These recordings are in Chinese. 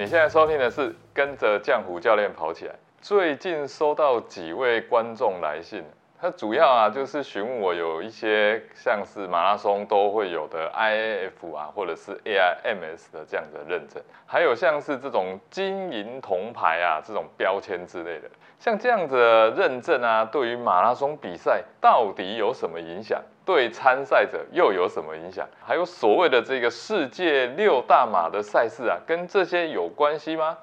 你现在收听的是跟着浆糊教练跑起来。最近收到几位观众来信，他主要啊就是询问我有一些像是马拉松都会有的 IAF 啊，或者是 AIMS 的这样的认证，还有像是这种金银铜牌啊这种标签之类的，像这样子的认证啊，对于马拉松比赛到底有什么影响？对参赛者又有什么影响？还有所谓的这个世界六大马的赛事啊，跟这些有关系吗？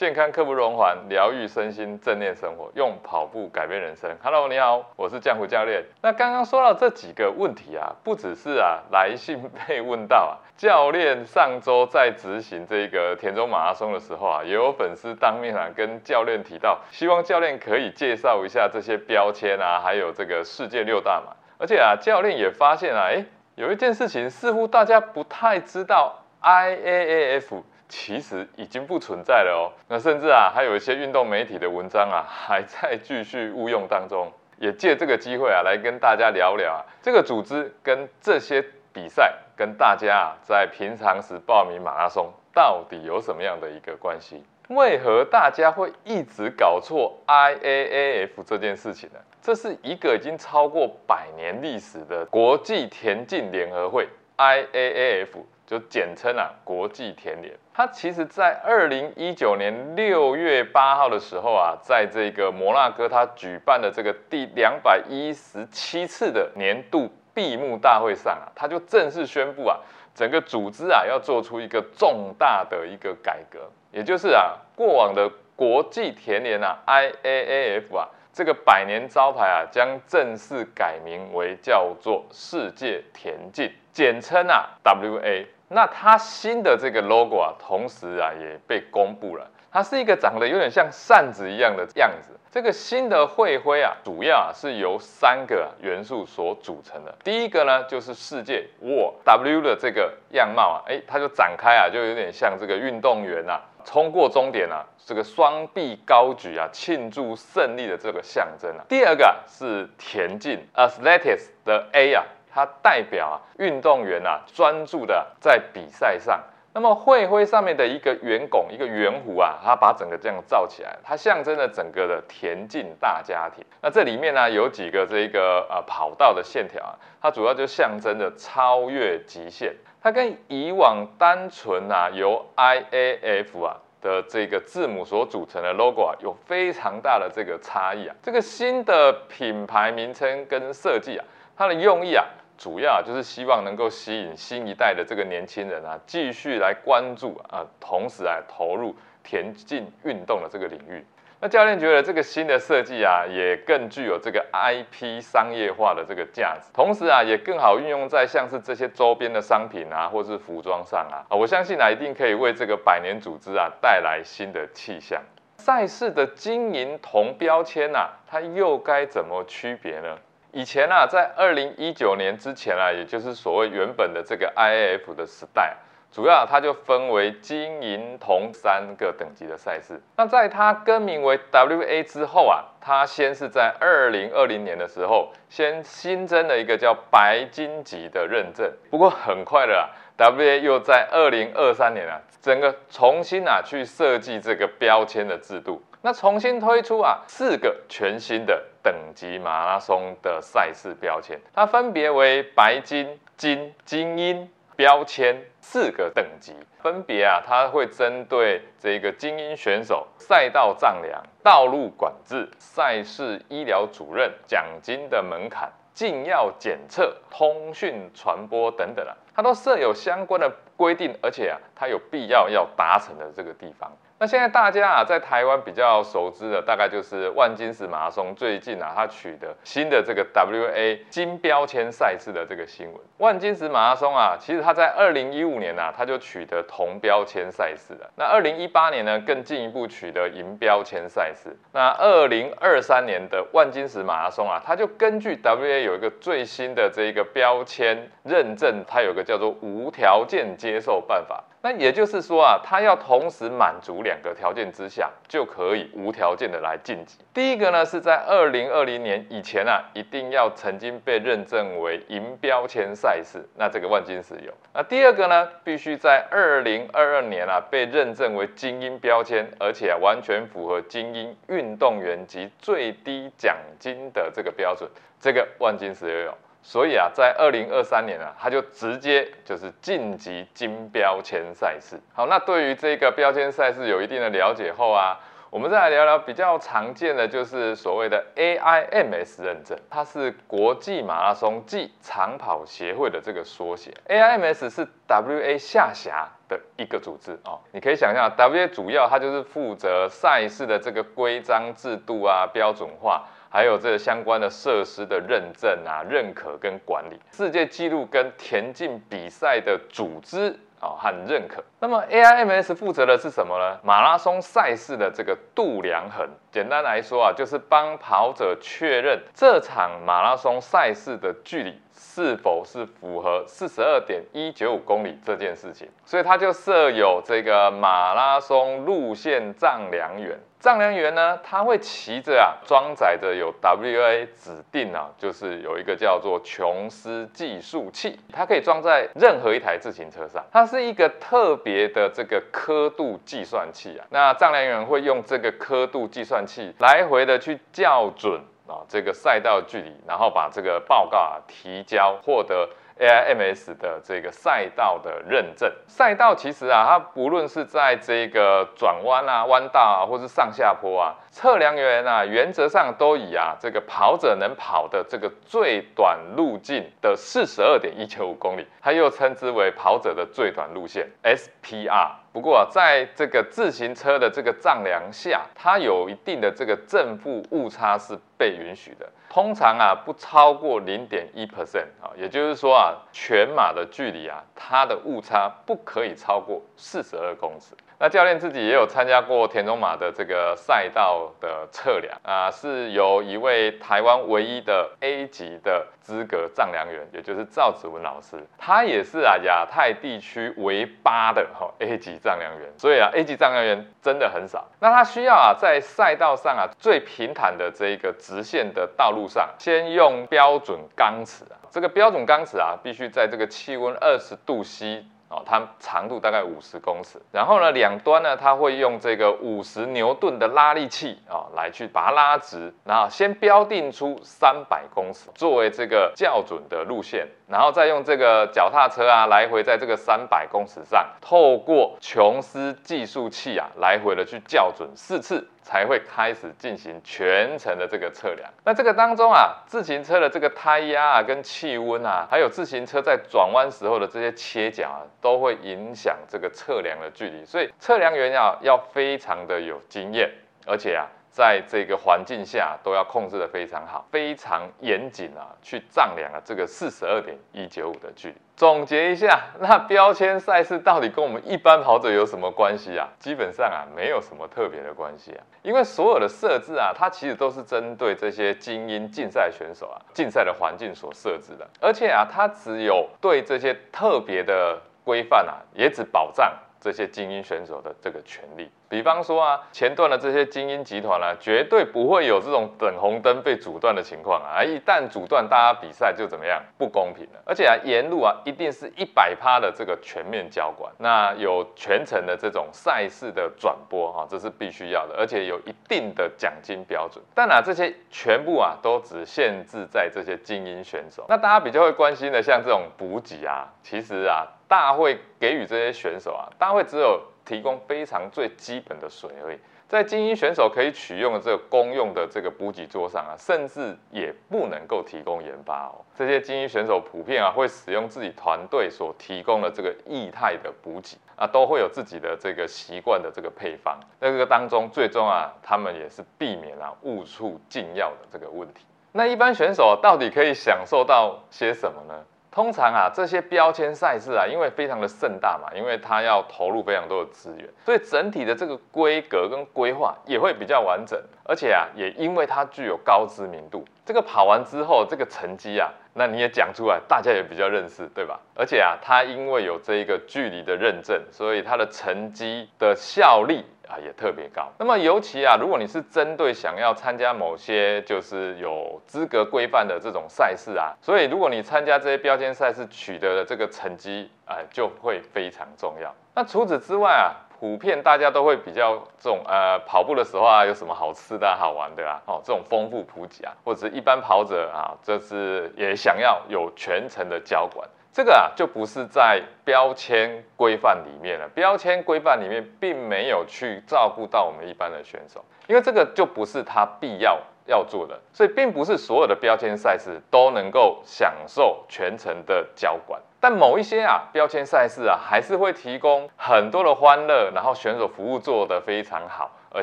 健康刻不容缓，疗愈身心，正念生活，用跑步改变人生。Hello，你好，我是江湖教练。那刚刚说到这几个问题啊，不只是啊来信被问到啊，教练上周在执行这个田中马拉松的时候啊，也有粉丝当面啊跟教练提到，希望教练可以介绍一下这些标签啊，还有这个世界六大马。而且啊，教练也发现啊，诶，有一件事情似乎大家不太知道，IAAF 其实已经不存在了哦。那甚至啊，还有一些运动媒体的文章啊，还在继续误用当中。也借这个机会啊，来跟大家聊聊啊，这个组织跟这些比赛跟大家啊，在平常时报名马拉松到底有什么样的一个关系？为何大家会一直搞错 IAAF 这件事情呢？这是一个已经超过百年历史的国际田径联合会 IAAF，就简称啊国际田联。它其实在二零一九年六月八号的时候啊，在这个摩纳哥，它举办的这个第两百一十七次的年度闭幕大会上啊，它就正式宣布啊，整个组织啊要做出一个重大的一个改革。也就是啊，过往的国际田联啊，IAAF 啊，这个百年招牌啊，将正式改名为叫做世界田径，简称啊 WA。那它新的这个 logo 啊，同时啊也被公布了，它是一个长得有点像扇子一样的样子。这个新的会徽啊，主要啊是由三个元素所组成的。第一个呢，就是世界 World W 的这个样貌啊，哎，它就展开啊，就有点像这个运动员啊，冲过终点啊，这个双臂高举啊，庆祝胜利的这个象征啊。第二个是田径 Athletics 的 A 啊，它代表啊运动员啊专注的在比赛上。那么会徽上面的一个圆拱，一个圆弧啊，它把整个这样罩起来，它象征了整个的田径大家庭。那这里面呢有几个这个呃跑道的线条啊，它主要就象征着超越极限。它跟以往单纯啊由 IAF 啊的这个字母所组成的 logo 啊，有非常大的这个差异啊。这个新的品牌名称跟设计啊，它的用意啊。主要就是希望能够吸引新一代的这个年轻人啊，继续来关注啊，同时啊投入田径运动的这个领域。那教练觉得这个新的设计啊，也更具有这个 IP 商业化的这个价值，同时啊，也更好运用在像是这些周边的商品啊，或是服装上啊。啊，我相信啊，一定可以为这个百年组织啊带来新的气象。赛事的金银铜标签啊，它又该怎么区别呢？以前啊，在二零一九年之前啊，也就是所谓原本的这个 IAF 的时代，主要它就分为金银铜三个等级的赛事。那在它更名为 WA 之后啊，它先是在二零二零年的时候，先新增了一个叫白金级的认证。不过很快的啊，WA 又在二零二三年啊，整个重新啊去设计这个标签的制度。那重新推出啊四个全新的等级马拉松的赛事标签，它分别为白金、金、精英标签四个等级，分别啊它会针对这个精英选手、赛道丈量、道路管制、赛事医疗主任、奖金的门槛、禁药检测、通讯传播等等啊，它都设有相关的规定，而且啊它有必要要达成的这个地方。那现在大家啊，在台湾比较熟知的，大概就是万金石马拉松最近啊，它取得新的这个 WA 金标签赛事的这个新闻。万金石马拉松啊，其实它在二零一五年啊，它就取得铜标签赛事了。那二零一八年呢，更进一步取得银标签赛事。那二零二三年的万金石马拉松啊，它就根据 WA 有一个最新的这一个标签认证，它有个叫做无条件接受办法。那也就是说啊，他要同时满足两个条件之下，就可以无条件的来晋级。第一个呢，是在二零二零年以前啊，一定要曾经被认证为银标签赛事，那这个万金石油。那第二个呢，必须在二零二二年啊，被认证为精英标签，而且完全符合精英运动员及最低奖金的这个标准，这个万金石油有。所以啊，在二零二三年啊，他就直接就是晋级金标签赛事。好，那对于这个标签赛事有一定的了解后啊，我们再来聊聊比较常见的就是所谓的 AIMS 认证，它是国际马拉松暨长跑协会的这个缩写。AIMS 是 WA 下辖的一个组织哦，你可以想象，WA 主要它就是负责赛事的这个规章制度啊标准化。还有这个相关的设施的认证啊、认可跟管理，世界纪录跟田径比赛的组织啊和认可。那么 AIMS 负责的是什么呢？马拉松赛事的这个度量衡，简单来说啊，就是帮跑者确认这场马拉松赛事的距离是否是符合四十二点一九五公里这件事情。所以它就设有这个马拉松路线丈量员。丈量员呢，他会骑着啊，装载着有 WA 指定啊，就是有一个叫做琼斯计数器，它可以装在任何一台自行车上。它是一个特别的这个刻度计算器啊。那丈量员会用这个刻度计算器来回的去校准啊这个赛道距离，然后把这个报告啊提交，获得。AIMS 的这个赛道的认证，赛道其实啊，它不论是在这个转弯啊、弯道啊，或是上下坡啊，测量员啊，原则上都以啊这个跑者能跑的这个最短路径的四十二点一九五公里，它又称之为跑者的最短路线 SPR。不过啊，在这个自行车的这个丈量下，它有一定的这个正负误差是被允许的，通常啊不超过零点一 percent 啊，也就是说啊，全马的距离啊，它的误差不可以超过四十二公尺。那教练自己也有参加过田中马的这个赛道的测量啊，是由一位台湾唯一的 A 级的资格丈量员，也就是赵子文老师，他也是啊亚太地区唯八的哈 A 级丈量员，所以啊 A 级丈量员真的很少。那他需要啊在赛道上啊最平坦的这个直线的道路上，先用标准钢尺啊，这个标准钢尺啊必须在这个气温二十度 C。哦，它长度大概五十公尺，然后呢，两端呢，它会用这个五十牛顿的拉力器啊，来去把它拉直，然后先标定出三百公尺作为这个校准的路线，然后再用这个脚踏车啊，来回在这个三百公尺上，透过琼斯计数器啊，来回的去校准四次。才会开始进行全程的这个测量。那这个当中啊，自行车的这个胎压啊、跟气温啊，还有自行车在转弯时候的这些切角啊，都会影响这个测量的距离。所以测量员要要非常的有经验，而且啊。在这个环境下都要控制的非常好，非常严谨啊，去丈量啊这个四十二点一九五的距离。总结一下，那标签赛事到底跟我们一般跑者有什么关系啊？基本上啊，没有什么特别的关系啊，因为所有的设置啊，它其实都是针对这些精英竞赛选手啊，竞赛的环境所设置的，而且啊，它只有对这些特别的规范啊，也只保障。这些精英选手的这个权利，比方说啊，前段的这些精英集团呢，绝对不会有这种等红灯被阻断的情况啊！一旦阻断，大家比赛就怎么样不公平了。而且啊，沿路啊，一定是一百趴的这个全面交管，那有全程的这种赛事的转播哈，这是必须要的，而且有一定的奖金标准。但啊，这些全部啊，都只限制在这些精英选手。那大家比较会关心的，像这种补给啊，其实啊。大会给予这些选手啊，大会只有提供非常最基本的水而已，在精英选手可以取用的这个公用的这个补给桌上啊，甚至也不能够提供研发哦。这些精英选手普遍啊会使用自己团队所提供的这个液态的补给啊，都会有自己的这个习惯的这个配方。那这个当中，最终啊，他们也是避免了误触禁药的这个问题。那一般选手到底可以享受到些什么呢？通常啊，这些标签赛事啊，因为非常的盛大嘛，因为它要投入非常多的资源，所以整体的这个规格跟规划也会比较完整，而且啊，也因为它具有高知名度，这个跑完之后这个成绩啊，那你也讲出来，大家也比较认识，对吧？而且啊，它因为有这一个距离的认证，所以它的成绩的效力。啊，也特别高。那么尤其啊，如果你是针对想要参加某些就是有资格规范的这种赛事啊，所以如果你参加这些标签赛事取得的这个成绩啊，就会非常重要。那除此之外啊，普遍大家都会比较这种呃跑步的时候啊，有什么好吃的好玩的啊？哦，这种丰富普及啊，或者是一般跑者啊，这是也想要有全程的交管。这个啊，就不是在标签规范里面了。标签规范里面并没有去照顾到我们一般的选手，因为这个就不是他必要要做的。所以，并不是所有的标签赛事都能够享受全程的交管。但某一些啊标签赛事啊，还是会提供很多的欢乐，然后选手服务做得非常好。而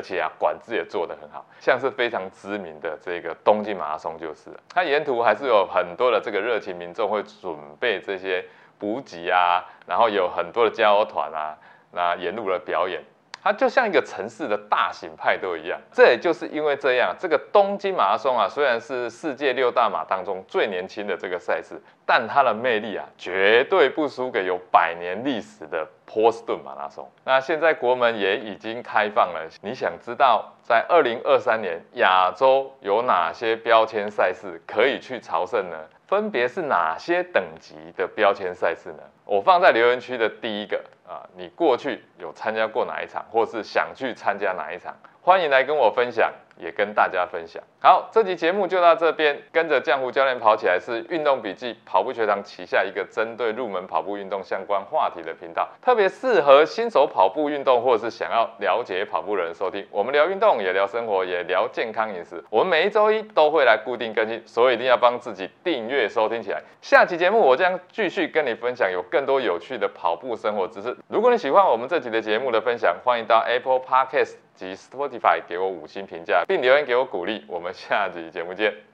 且啊，管制也做得很好，像是非常知名的这个东京马拉松就是。它沿途还是有很多的这个热情民众会准备这些补给啊，然后有很多的加油团啊，那沿路的表演。它就像一个城市的大型派对一样，这也就是因为这样，这个东京马拉松啊，虽然是世界六大马当中最年轻的这个赛事，但它的魅力啊，绝对不输给有百年历史的波士顿马拉松。那现在国门也已经开放了，你想知道在二零二三年亚洲有哪些标签赛事可以去朝圣呢？分别是哪些等级的标签赛事呢？我放在留言区的第一个啊，你过去有参加过哪一场，或是想去参加哪一场？欢迎来跟我分享，也跟大家分享。好，这集节目就到这边。跟着江湖教练跑起来是运动笔记跑步学堂旗下一个针对入门跑步运动相关话题的频道，特别适合新手跑步运动或者是想要了解跑步的人收听。我们聊运动，也聊生活，也聊健康饮食。我们每一周一都会来固定更新，所以一定要帮自己订阅收听起来。下期节目我将继续跟你分享有更多有趣的跑步生活知识。如果你喜欢我们这集的节目的分享，欢迎到 Apple Podcast。及 Spotify 给我五星评价，并留言给我鼓励。我们下集节目见。